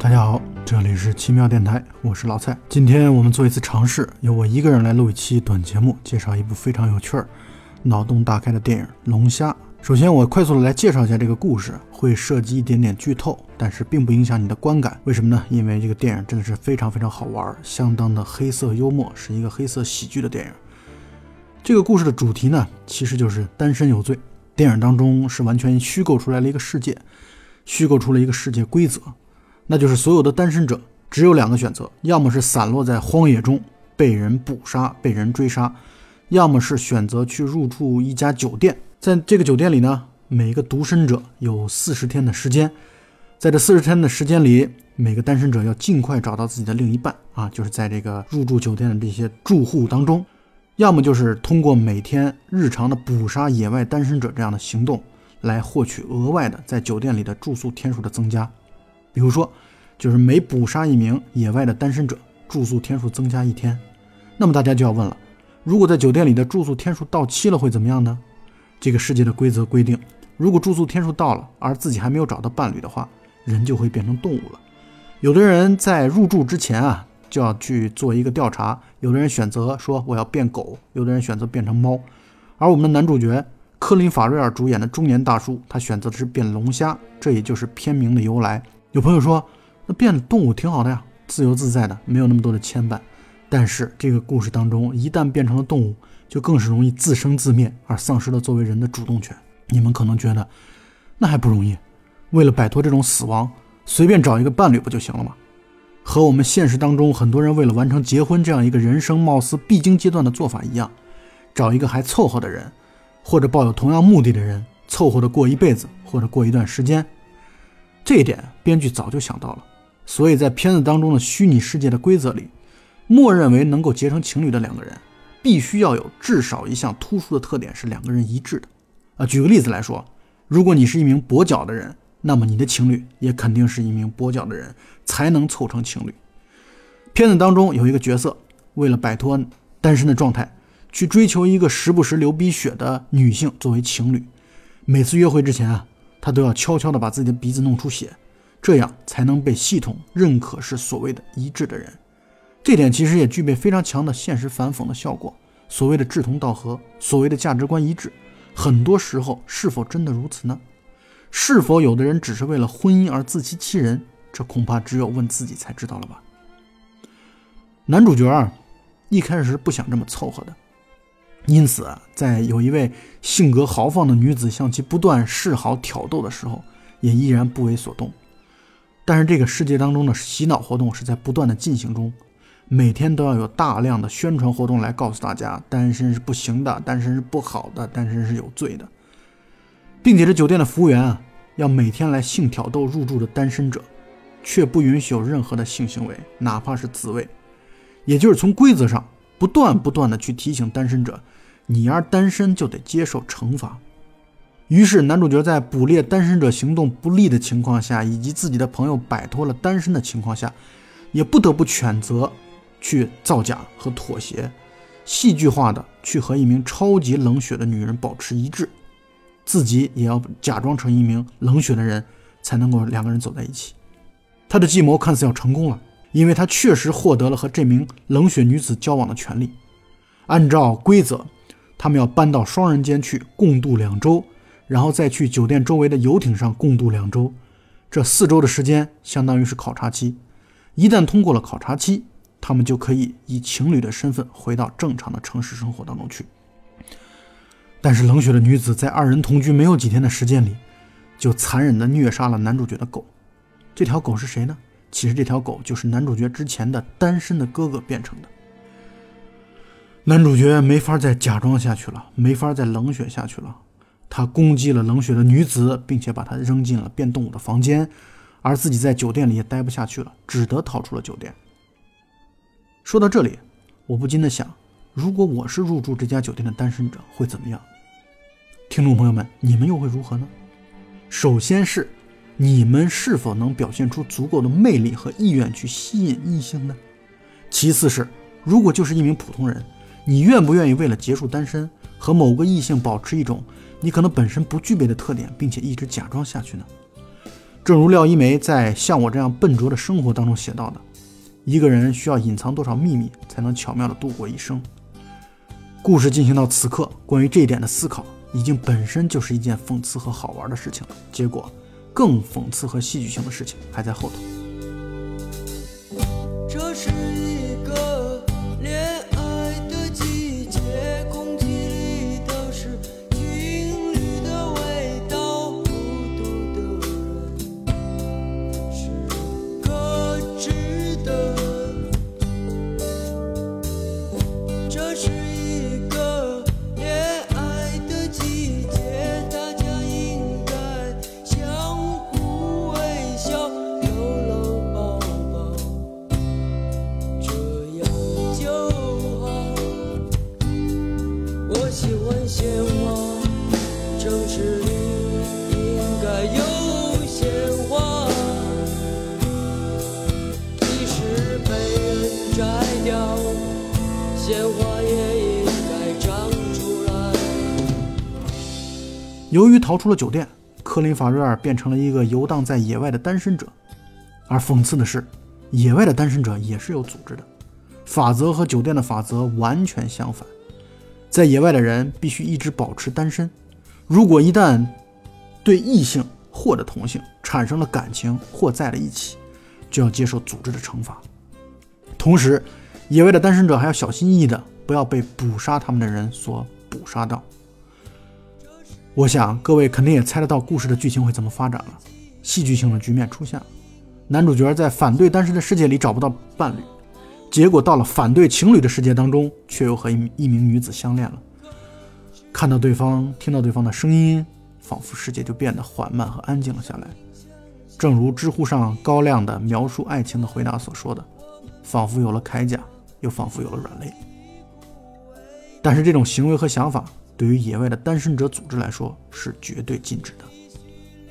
大家好，这里是奇妙电台，我是老蔡。今天我们做一次尝试，由我一个人来录一期短节目，介绍一部非常有趣儿、脑洞大开的电影《龙虾》。首先，我快速的来介绍一下这个故事，会涉及一点点剧透，但是并不影响你的观感。为什么呢？因为这个电影真的是非常非常好玩，相当的黑色幽默，是一个黑色喜剧的电影。这个故事的主题呢，其实就是单身有罪。电影当中是完全虚构出来了一个世界，虚构出了一个世界规则，那就是所有的单身者只有两个选择：要么是散落在荒野中被人捕杀、被人追杀，要么是选择去入住一家酒店。在这个酒店里呢，每个独身者有四十天的时间，在这四十天的时间里，每个单身者要尽快找到自己的另一半啊，就是在这个入住酒店的这些住户当中。要么就是通过每天日常的捕杀野外单身者这样的行动，来获取额外的在酒店里的住宿天数的增加。比如说，就是每捕杀一名野外的单身者，住宿天数增加一天。那么大家就要问了：如果在酒店里的住宿天数到期了，会怎么样呢？这个世界的规则规定，如果住宿天数到了，而自己还没有找到伴侣的话，人就会变成动物了。有的人在入住之前啊。就要去做一个调查，有的人选择说我要变狗，有的人选择变成猫，而我们的男主角科林·法瑞尔主演的中年大叔，他选择的是变龙虾，这也就是片名的由来。有朋友说，那变动物挺好的呀，自由自在的，没有那么多的牵绊。但是这个故事当中，一旦变成了动物，就更是容易自生自灭，而丧失了作为人的主动权。你们可能觉得，那还不容易？为了摆脱这种死亡，随便找一个伴侣不就行了吗？和我们现实当中很多人为了完成结婚这样一个人生貌似必经阶段的做法一样，找一个还凑合的人，或者抱有同样目的的人，凑合的过一辈子或者过一段时间。这一点编剧早就想到了，所以在片子当中的虚拟世界的规则里，默认为能够结成情侣的两个人，必须要有至少一项突出的特点是两个人一致的。啊，举个例子来说，如果你是一名跛脚的人。那么你的情侣也肯定是一名跛脚的人，才能凑成情侣。片子当中有一个角色，为了摆脱单身的状态，去追求一个时不时流鼻血的女性作为情侣。每次约会之前啊，他都要悄悄地把自己的鼻子弄出血，这样才能被系统认可是所谓的一致的人。这点其实也具备非常强的现实反讽的效果。所谓的志同道合，所谓的价值观一致，很多时候是否真的如此呢？是否有的人只是为了婚姻而自欺欺人？这恐怕只有问自己才知道了吧。男主角啊，一开始是不想这么凑合的，因此，在有一位性格豪放的女子向其不断示好挑逗的时候，也依然不为所动。但是这个世界当中的洗脑活动是在不断的进行中，每天都要有大量的宣传活动来告诉大家，单身是不行的，单身是不好的，单身是有罪的。并且这酒店的服务员啊，要每天来性挑逗入住的单身者，却不允许有任何的性行为，哪怕是自慰。也就是从规则上不断不断的去提醒单身者，你要单身就得接受惩罚。于是男主角在捕猎单身者行动不利的情况下，以及自己的朋友摆脱了单身的情况下，也不得不选择去造假和妥协，戏剧化的去和一名超级冷血的女人保持一致。自己也要假装成一名冷血的人，才能够两个人走在一起。他的计谋看似要成功了，因为他确实获得了和这名冷血女子交往的权利。按照规则，他们要搬到双人间去共度两周，然后再去酒店周围的游艇上共度两周。这四周的时间相当于是考察期。一旦通过了考察期，他们就可以以情侣的身份回到正常的城市生活当中去。但是冷血的女子在二人同居没有几天的时间里，就残忍地虐杀了男主角的狗。这条狗是谁呢？其实这条狗就是男主角之前的单身的哥哥变成的。男主角没法再假装下去了，没法再冷血下去了。他攻击了冷血的女子，并且把她扔进了变动物的房间，而自己在酒店里也待不下去了，只得逃出了酒店。说到这里，我不禁的想。如果我是入住这家酒店的单身者，会怎么样？听众朋友们，你们又会如何呢？首先是你们是否能表现出足够的魅力和意愿去吸引异性呢？其次是，如果就是一名普通人，你愿不愿意为了结束单身，和某个异性保持一种你可能本身不具备的特点，并且一直假装下去呢？正如廖一梅在《像我这样笨拙的生活》当中写到的，一个人需要隐藏多少秘密才能巧妙地度过一生？故事进行到此刻，关于这一点的思考，已经本身就是一件讽刺和好玩的事情了。结果，更讽刺和戏剧性的事情还在后头。逃出了酒店，科林·法瑞尔变成了一个游荡在野外的单身者。而讽刺的是，野外的单身者也是有组织的，法则和酒店的法则完全相反。在野外的人必须一直保持单身，如果一旦对异性或者同性产生了感情或在了一起，就要接受组织的惩罚。同时，野外的单身者还要小心翼翼的，不要被捕杀他们的人所捕杀到。我想各位肯定也猜得到故事的剧情会怎么发展了。戏剧性的局面出现了，男主角在反对单身的世界里找不到伴侣，结果到了反对情侣的世界当中，却又和一一名女子相恋了。看到对方，听到对方的声音，仿佛世界就变得缓慢和安静了下来。正如知乎上高亮的描述爱情的回答所说的：“仿佛有了铠甲，又仿佛有了软肋。”但是这种行为和想法。对于野外的单身者组织来说是绝对禁止的，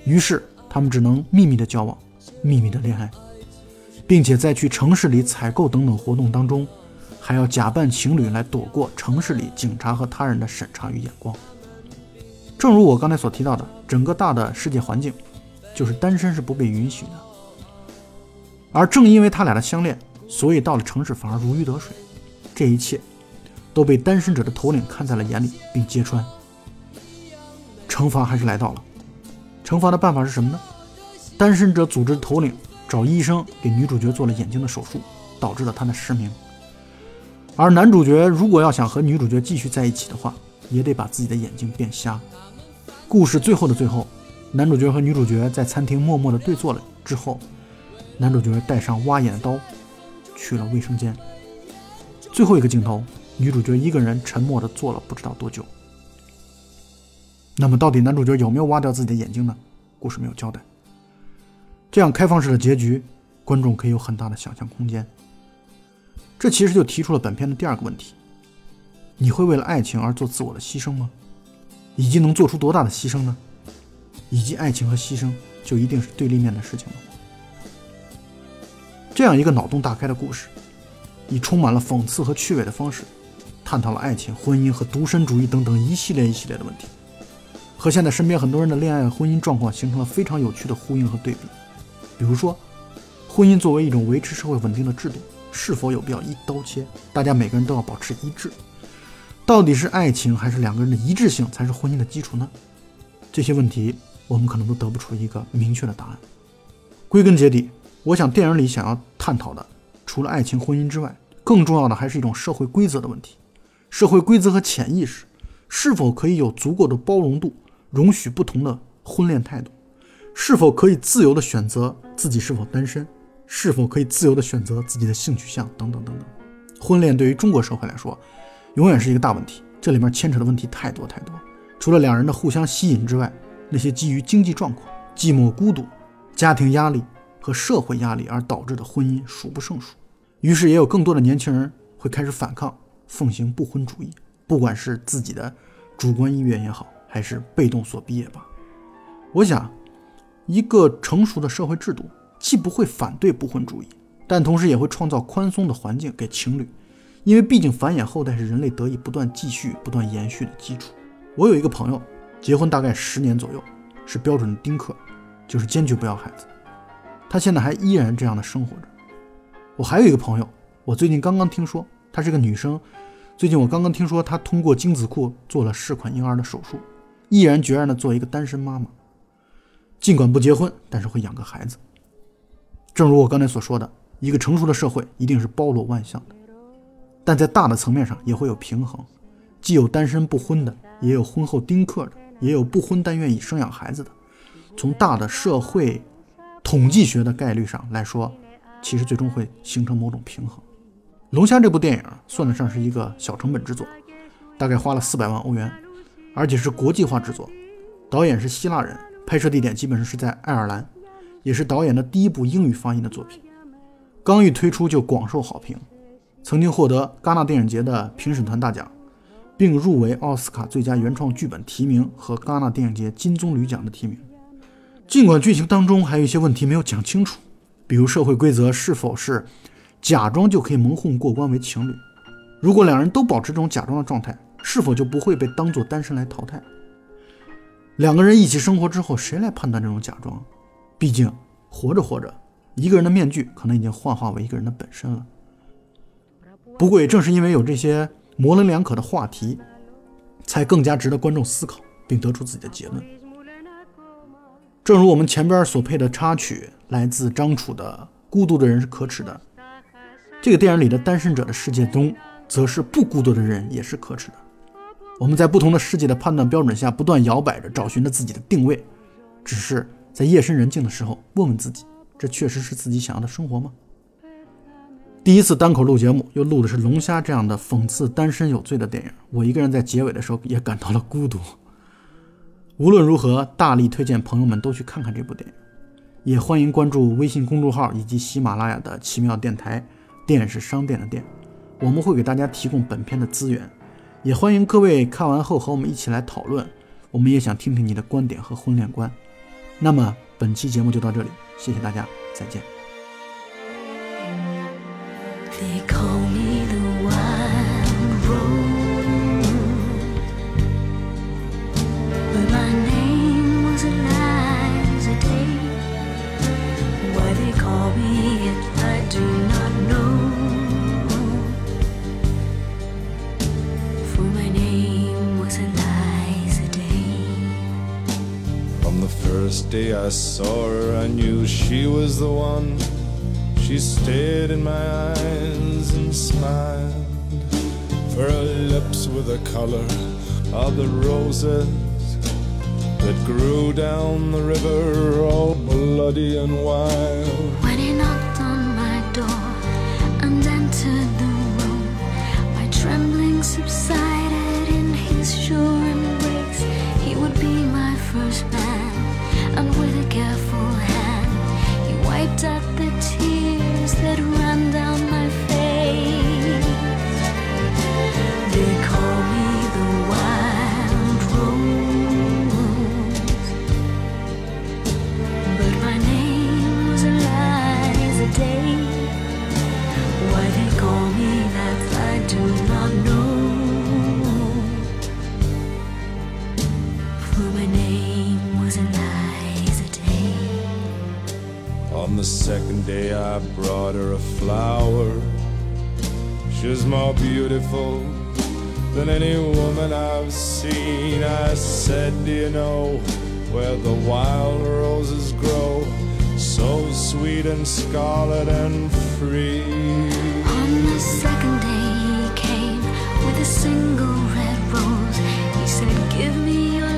于是他们只能秘密的交往，秘密的恋爱，并且在去城市里采购等等活动当中，还要假扮情侣来躲过城市里警察和他人的审查与眼光。正如我刚才所提到的，整个大的世界环境就是单身是不被允许的，而正因为他俩的相恋，所以到了城市反而如鱼得水。这一切。都被单身者的头领看在了眼里，并揭穿。惩罚还是来到了。惩罚的办法是什么呢？单身者组织头领找医生给女主角做了眼睛的手术，导致了她的失明。而男主角如果要想和女主角继续在一起的话，也得把自己的眼睛变瞎。故事最后的最后，男主角和女主角在餐厅默默的对坐了之后，男主角带上挖眼刀去了卫生间。最后一个镜头。女主角一个人沉默地坐了不知道多久。那么，到底男主角有没有挖掉自己的眼睛呢？故事没有交代。这样开放式的结局，观众可以有很大的想象空间。这其实就提出了本片的第二个问题：你会为了爱情而做自我的牺牲吗？以及能做出多大的牺牲呢？以及爱情和牺牲就一定是对立面的事情吗？这样一个脑洞大开的故事，以充满了讽刺和趣味的方式。探讨了爱情、婚姻和独身主义等等一系列一系列的问题，和现在身边很多人的恋爱、婚姻状况形成了非常有趣的呼应和对比。比如说，婚姻作为一种维持社会稳定的制度，是否有必要一刀切？大家每个人都要保持一致？到底是爱情还是两个人的一致性才是婚姻的基础呢？这些问题我们可能都得不出一个明确的答案。归根结底，我想电影里想要探讨的，除了爱情、婚姻之外，更重要的还是一种社会规则的问题。社会规则和潜意识是否可以有足够的包容度，容许不同的婚恋态度？是否可以自由的选择自己是否单身？是否可以自由的选择自己的性取向？等等等等。婚恋对于中国社会来说，永远是一个大问题。这里面牵扯的问题太多太多。除了两人的互相吸引之外，那些基于经济状况、寂寞孤独、家庭压力和社会压力而导致的婚姻数不胜数。于是，也有更多的年轻人会开始反抗。奉行不婚主义，不管是自己的主观意愿也好，还是被动所逼也罢，我想，一个成熟的社会制度既不会反对不婚主义，但同时也会创造宽松的环境给情侣，因为毕竟繁衍后代是人类得以不断继续、不断延续的基础。我有一个朋友，结婚大概十年左右，是标准的丁克，就是坚决不要孩子。他现在还依然这样的生活着。我还有一个朋友，我最近刚刚听说，她是个女生。最近我刚刚听说，她通过精子库做了试管婴儿的手术，毅然决然的做一个单身妈妈。尽管不结婚，但是会养个孩子。正如我刚才所说的，一个成熟的社会一定是包罗万象的，但在大的层面上也会有平衡，既有单身不婚的，也有婚后丁克的，也有不婚但愿意生养孩子的。从大的社会统计学的概率上来说，其实最终会形成某种平衡。《龙虾》这部电影算得上是一个小成本制作，大概花了四百万欧元，而且是国际化制作，导演是希腊人。拍摄地点基本上是在爱尔兰，也是导演的第一部英语发音的作品。刚一推出就广受好评，曾经获得戛纳电影节的评审团大奖，并入围奥斯卡最佳原创剧本提名和戛纳电影节金棕榈奖的提名。尽管剧情当中还有一些问题没有讲清楚，比如社会规则是否是假装就可以蒙混过关为情侣，如果两人都保持这种假装的状态，是否就不会被当作单身来淘汰？两个人一起生活之后，谁来判断这种假装？毕竟活着活着，一个人的面具可能已经幻化为一个人的本身了。不过也正是因为有这些模棱两可的话题，才更加值得观众思考并得出自己的结论。正如我们前边所配的插曲，来自张楚的《孤独的人是可耻的》，这个电影里的单身者的世界中，则是不孤独的人也是可耻的。我们在不同的世界的判断标准下不断摇摆着，找寻着自己的定位。只是在夜深人静的时候，问问自己：这确实是自己想要的生活吗？第一次单口录节目，又录的是《龙虾》这样的讽刺单身有罪的电影。我一个人在结尾的时候也感到了孤独。无论如何，大力推荐朋友们都去看看这部电影，也欢迎关注微信公众号以及喜马拉雅的奇妙电台。店是商店的店，我们会给大家提供本片的资源。也欢迎各位看完后和我们一起来讨论，我们也想听听你的观点和婚恋观。那么本期节目就到这里，谢谢大家，再见。first day I saw her, I knew she was the one. She stared in my eyes and smiled. For her lips were the color of the roses that grew down the river, all bloody and wild. I brought her a flower. She's more beautiful than any woman I've seen. I said, Do you know where the wild roses grow? So sweet and scarlet and free. On the second day he came with a single red rose. He said, Give me your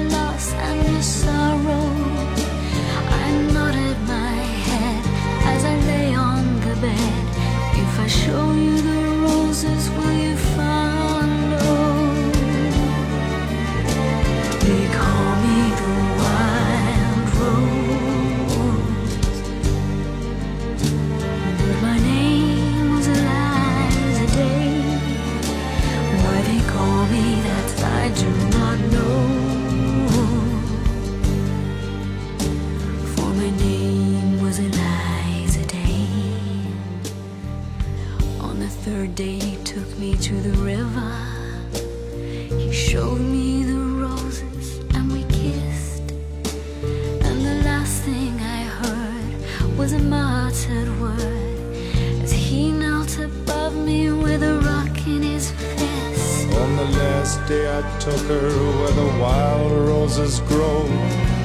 with a rock in his fist. On the last day I took her where the wild roses grow.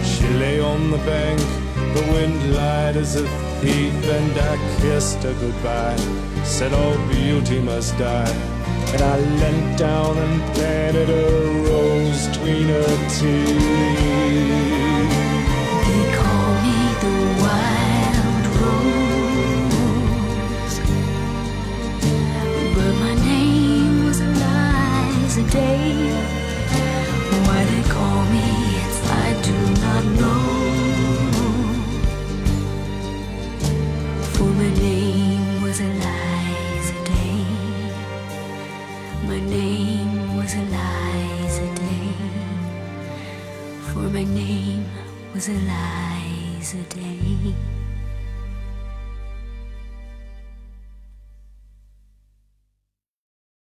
She lay on the bank, the wind lied as a thief, and I kissed her goodbye. Said all beauty must die. And I leant down and planted a rose between her teeth.